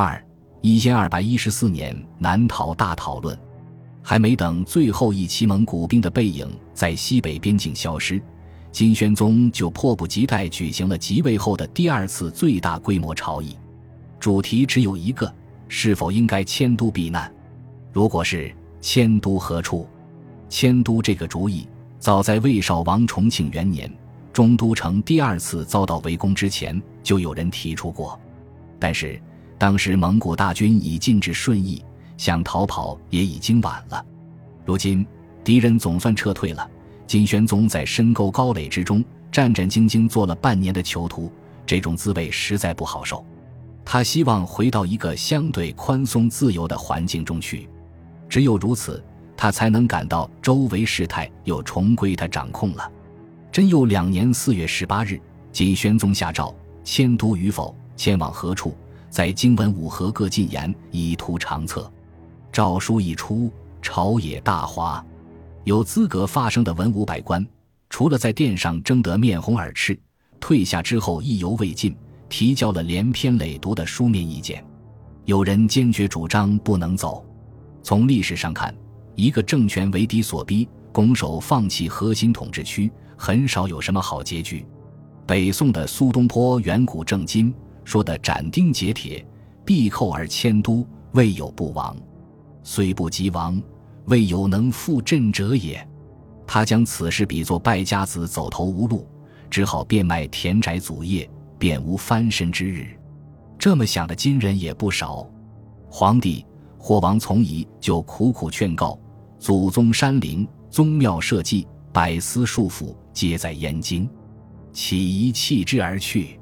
二一千二百一十四年南逃大讨论，还没等最后一期蒙古兵的背影在西北边境消失，金宣宗就迫不及待举行了即位后的第二次最大规模朝议，主题只有一个：是否应该迁都避难？如果是，迁都何处？迁都这个主意，早在魏少王重庆元年，中都城第二次遭到围攻之前，就有人提出过，但是。当时蒙古大军已进至顺义，想逃跑也已经晚了。如今敌人总算撤退了，金宣宗在深沟高垒之中战战兢兢做了半年的囚徒，这种滋味实在不好受。他希望回到一个相对宽松自由的环境中去，只有如此，他才能感到周围事态又重归他掌控了。真佑两年四月十八日，金宣宗下诏迁都与否，迁往何处。在经文武合各进言，以图长策。诏书一出，朝野大哗。有资格发声的文武百官，除了在殿上争得面红耳赤，退下之后意犹未尽，提交了连篇累牍的书面意见。有人坚决主张不能走。从历史上看，一个政权为敌所逼，拱手放弃核心统治区，很少有什么好结局。北宋的苏东坡远古正经。说的斩钉截铁，必寇而迁都，未有不亡；虽不及亡，未有能复振者也。他将此事比作败家子走投无路，只好变卖田宅祖业，便无翻身之日。这么想的金人也不少。皇帝或王从仪就苦苦劝告：祖宗山陵、宗庙社稷、百司束缚，皆在燕京，岂宜弃之而去？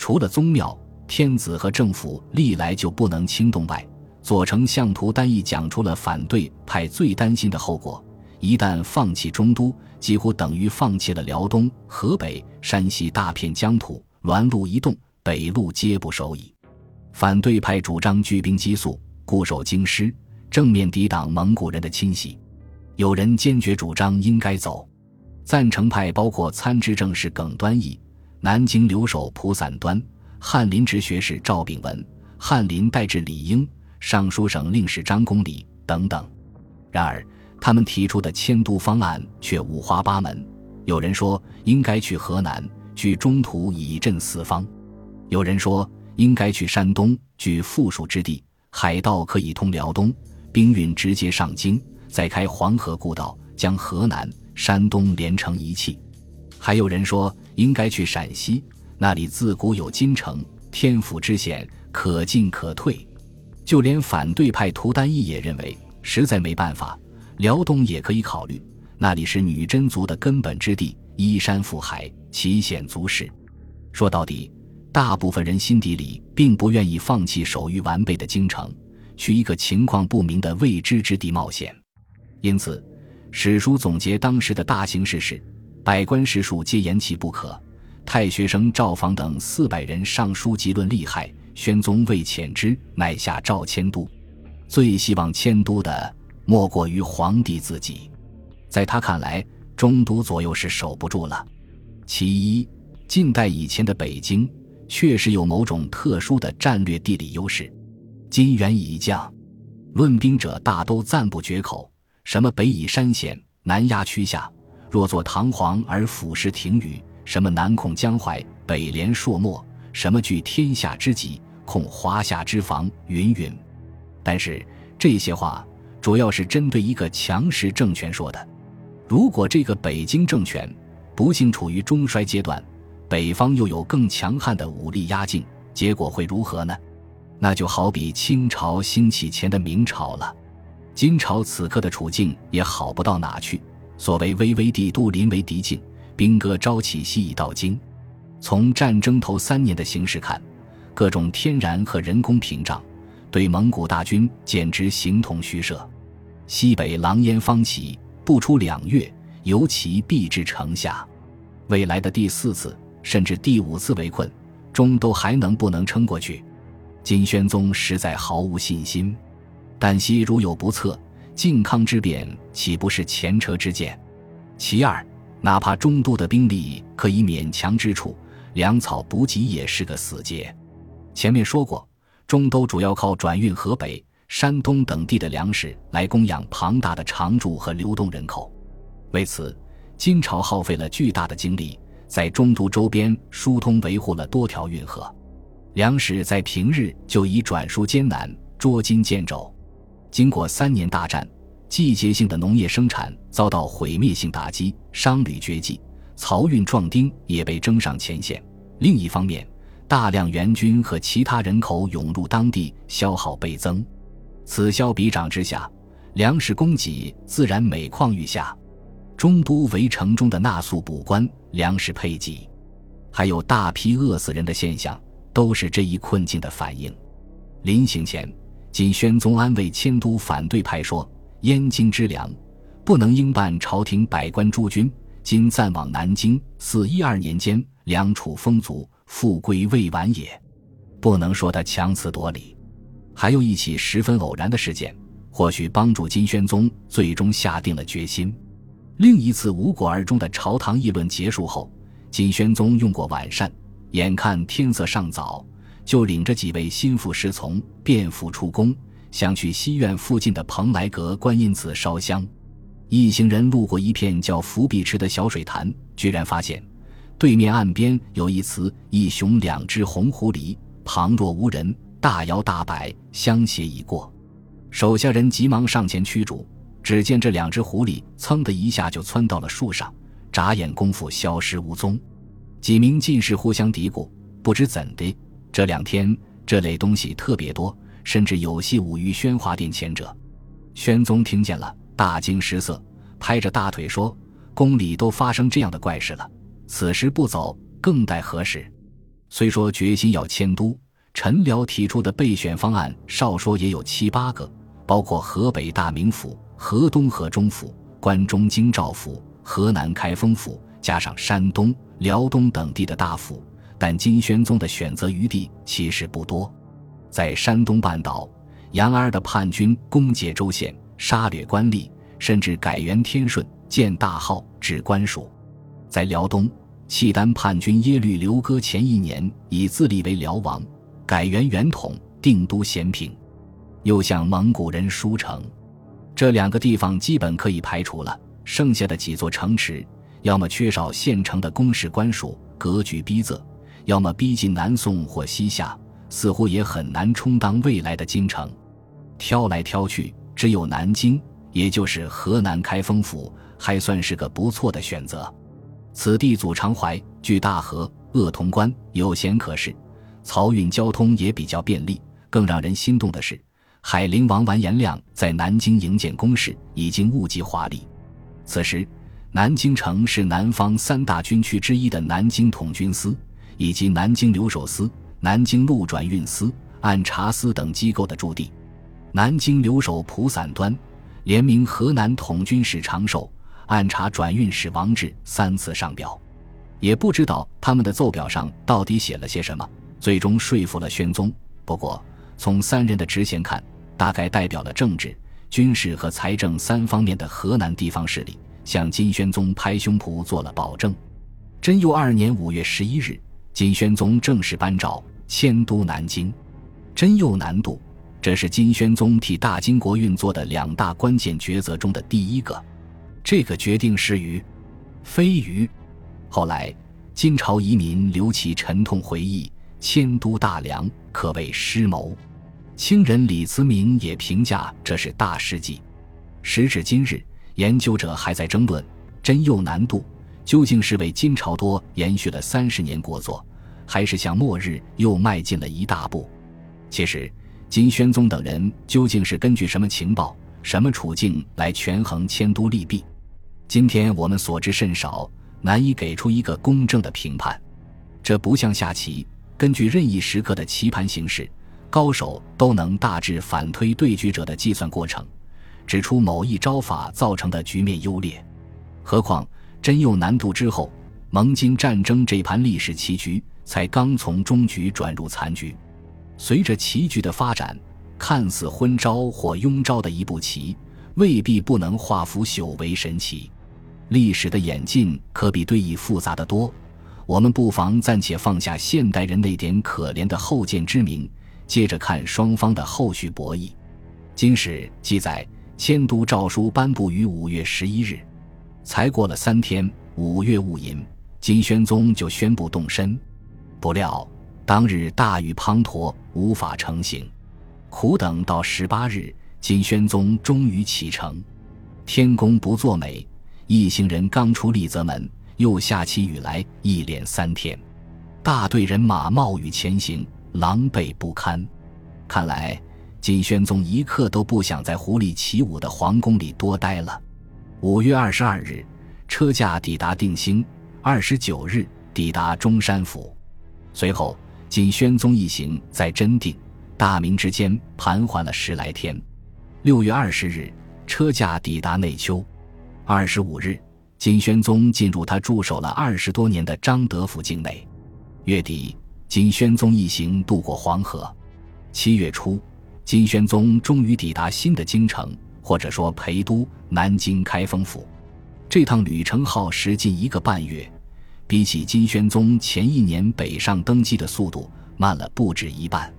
除了宗庙、天子和政府历来就不能轻动外，左丞相图丹义讲出了反对派最担心的后果：一旦放弃中都，几乎等于放弃了辽东、河北、山西大片疆土，栾路一动，北路皆不守矣。反对派主张聚兵击速，固守京师，正面抵挡蒙古人的侵袭；有人坚决主张应该走。赞成派包括参知政事耿端义。南京留守蒲散端、翰林直学士赵秉文、翰林代治李英、尚书省令史张公礼等等。然而，他们提出的迁都方案却五花八门。有人说应该去河南，据中途以镇四方；有人说应该去山东，据富庶之地，海道可以通辽东，兵运直接上京，再开黄河故道，将河南、山东连成一气。还有人说应该去陕西，那里自古有金城，天府之险，可进可退。就连反对派涂丹义也认为，实在没办法，辽东也可以考虑，那里是女真族的根本之地，依山附海，奇险足市。说到底，大部分人心底里并不愿意放弃手续完备的京城，去一个情况不明的未知之地冒险。因此，史书总结当时的大形势是。百官士庶皆言其不可，太学生赵访等四百人上书极论利害。宣宗未遣之，乃下诏迁都。最希望迁都的，莫过于皇帝自己。在他看来，中都左右是守不住了。其一，近代以前的北京确实有某种特殊的战略地理优势。金元已降，论兵者大都赞不绝口，什么北倚山险，南压曲下。若作堂皇而俯视庭宇，什么南控江淮，北连朔漠，什么据天下之极，控华夏之防，云云。但是这些话主要是针对一个强势政权说的。如果这个北京政权不幸处于中衰阶段，北方又有更强悍的武力压境，结果会如何呢？那就好比清朝兴起前的明朝了。金朝此刻的处境也好不到哪去。所谓巍巍帝都临危敌境，兵戈朝起夕已到京。从战争头三年的形势看，各种天然和人工屏障对蒙古大军简直形同虚设。西北狼烟方起，不出两月，尤其必至城下。未来的第四次甚至第五次围困，终都还能不能撑过去？金宣宗实在毫无信心，旦夕如有不测。靖康之变岂不是前车之鉴？其二，哪怕中都的兵力可以勉强之处，粮草补给也是个死结。前面说过，中都主要靠转运河北、山东等地的粮食来供养庞大的常住和流动人口。为此，金朝耗费了巨大的精力，在中都周边疏通维护了多条运河。粮食在平日就已转输艰难、捉襟见肘。经过三年大战，季节性的农业生产遭到毁灭性打击，商旅绝迹，漕运壮丁也被征上前线。另一方面，大量援军和其他人口涌入当地，消耗倍增。此消彼长之下，粮食供给自然每况愈下。中都围城中的纳粟补官、粮食配给，还有大批饿死人的现象，都是这一困境的反应。临行前，金宣宗安慰迁都反对派说：“燕京之粮，不能应办朝廷百官诸军。今暂往南京，四一二年间，梁楚丰足，复归未晚也。不能说他强词夺理。”还有一起十分偶然的事件，或许帮助金宣宗最终下定了决心。另一次无果而终的朝堂议论结束后，金宣宗用过晚膳，眼看天色尚早，就领着几位心腹侍从便服出宫，想去西苑附近的蓬莱阁观音寺烧香。一行人路过一片叫伏壁池的小水潭，居然发现对面岸边有一雌一雄两只红狐狸，旁若无人，大摇大摆相携已过。手下人急忙上前驱逐。只见这两只狐狸噌的一下就窜到了树上，眨眼功夫消失无踪。几名进士互相嘀咕：不知怎的，这两天这类东西特别多，甚至有戏舞于宣华殿前者。宣宗听见了，大惊失色，拍着大腿说：“宫里都发生这样的怪事了，此时不走，更待何时？”虽说决心要迁都，陈辽提出的备选方案，少说也有七八个，包括河北大名府。河东河中府、关中京兆府、河南开封府，加上山东、辽东等地的大府，但金宣宗的选择余地其实不多。在山东半岛，杨二的叛军攻解州县，杀掠官吏，甚至改元天顺，建大号，置官署；在辽东，契丹叛军耶律刘哥前一年以自立为辽王，改元元统，定都咸平，又向蒙古人书城。这两个地方基本可以排除了，剩下的几座城池，要么缺少现成的公事官署，格局逼仄；要么逼近南宋或西夏，似乎也很难充当未来的京城。挑来挑去，只有南京，也就是河南开封府，还算是个不错的选择。此地阻长淮，距大河，鄂潼关，有闲可事，漕运交通也比较便利。更让人心动的是。海陵王完颜亮在南京营建宫室，已经物极华丽。此时，南京城是南方三大军区之一的南京统军司，以及南京留守司、南京路转运司、按察司等机构的驻地。南京留守蒲散端联名河南统军使长寿、按察转运使王志三次上表，也不知道他们的奏表上到底写了些什么，最终说服了宣宗。不过，从三人的职衔看，大概代表了政治、军事和财政三方面的河南地方势力，向金宣宗拍胸脯做了保证。贞佑二年五月十一日，金宣宗正式颁诏迁都南京。真佑南渡，这是金宣宗替大金国运作的两大关键抉择中的第一个。这个决定是于，非于。后来，金朝遗民刘琦沉痛回忆，迁都大梁可谓失谋。清人李慈铭也评价这是大事迹。时至今日，研究者还在争论真佑南渡究竟是为金朝多延续了三十年国祚，还是向末日又迈进了一大步。其实，金宣宗等人究竟是根据什么情报、什么处境来权衡迁都利弊？今天我们所知甚少，难以给出一个公正的评判。这不像下棋，根据任意时刻的棋盘形势。高手都能大致反推对局者的计算过程，指出某一招法造成的局面优劣。何况真佑南渡之后，蒙金战争这盘历史棋局才刚从中局转入残局。随着棋局的发展，看似昏招或庸招的一步棋，未必不能化腐朽为神奇。历史的演进可比对弈复杂的多。我们不妨暂且放下现代人那点可怜的后见之明。接着看双方的后续博弈。《金史》记载，迁都诏书颁布于五月十一日，才过了三天，五月戊寅，金宣宗就宣布动身。不料当日大雨滂沱，无法成行，苦等到十八日，金宣宗终于启程。天公不作美，一行人刚出丽泽门，又下起雨来，一连三天，大队人马冒雨前行，狼狈不堪。看来金宣宗一刻都不想在狐狸起舞的皇宫里多待了。五月二十二日，车驾抵达定兴，二十九日抵达中山府。随后，金宣宗一行在真定、大明之间盘桓了十来天。六月二十日。车驾抵达内丘，二十五日，金宣宗进入他驻守了二十多年的张德府境内。月底，金宣宗一行渡过黄河。七月初，金宣宗终于抵达新的京城，或者说陪都南京开封府。这趟旅程耗时近一个半月，比起金宣宗前一年北上登基的速度慢了不止一半。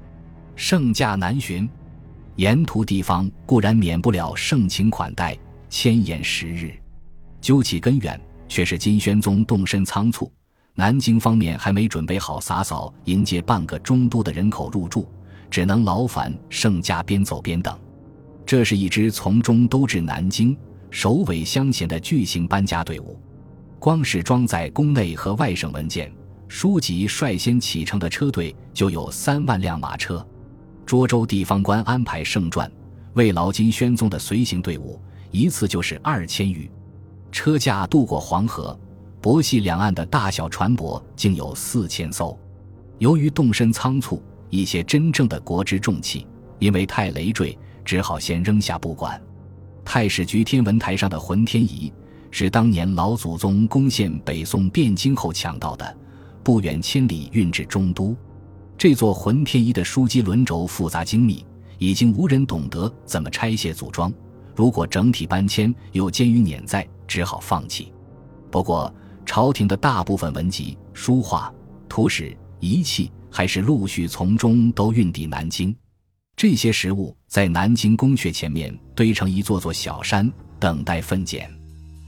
圣驾南巡。沿途地方固然免不了盛情款待，千言十日。究其根源，却是金宣宗动身仓促，南京方面还没准备好洒扫迎接半个中都的人口入住，只能劳烦圣驾边走边等。这是一支从中都至南京、首尾相衔的巨型搬家队伍，光是装载宫内和外省文件、书籍率先启程的车队就有三万辆马车。涿州地方官安排盛传，为劳金宣宗的随行队伍，一次就是二千余。车驾渡过黄河，博西两岸的大小船舶竟有四千艘。由于动身仓促，一些真正的国之重器因为太累赘，只好先扔下不管。太史局天文台上的浑天仪是当年老祖宗攻陷北宋汴京后抢到的，不远千里运至中都。这座浑天仪的枢机轮轴复杂精密，已经无人懂得怎么拆卸组装。如果整体搬迁又艰于碾载，只好放弃。不过，朝廷的大部分文集、书画、图史、仪器还是陆续从中都运抵南京。这些食物在南京宫阙前面堆成一座座小山，等待分拣。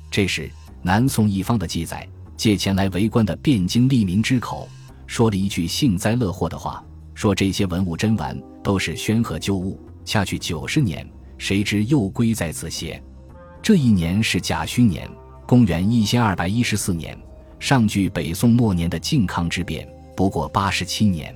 这时，南宋一方的记载，借前来围观的汴京利民之口。说了一句幸灾乐祸的话，说这些文物珍玩都是宣和旧物，下去九十年，谁知又归在此邪？这一年是甲戌年，公元一千二百一十四年，上距北宋末年的靖康之变不过八十七年。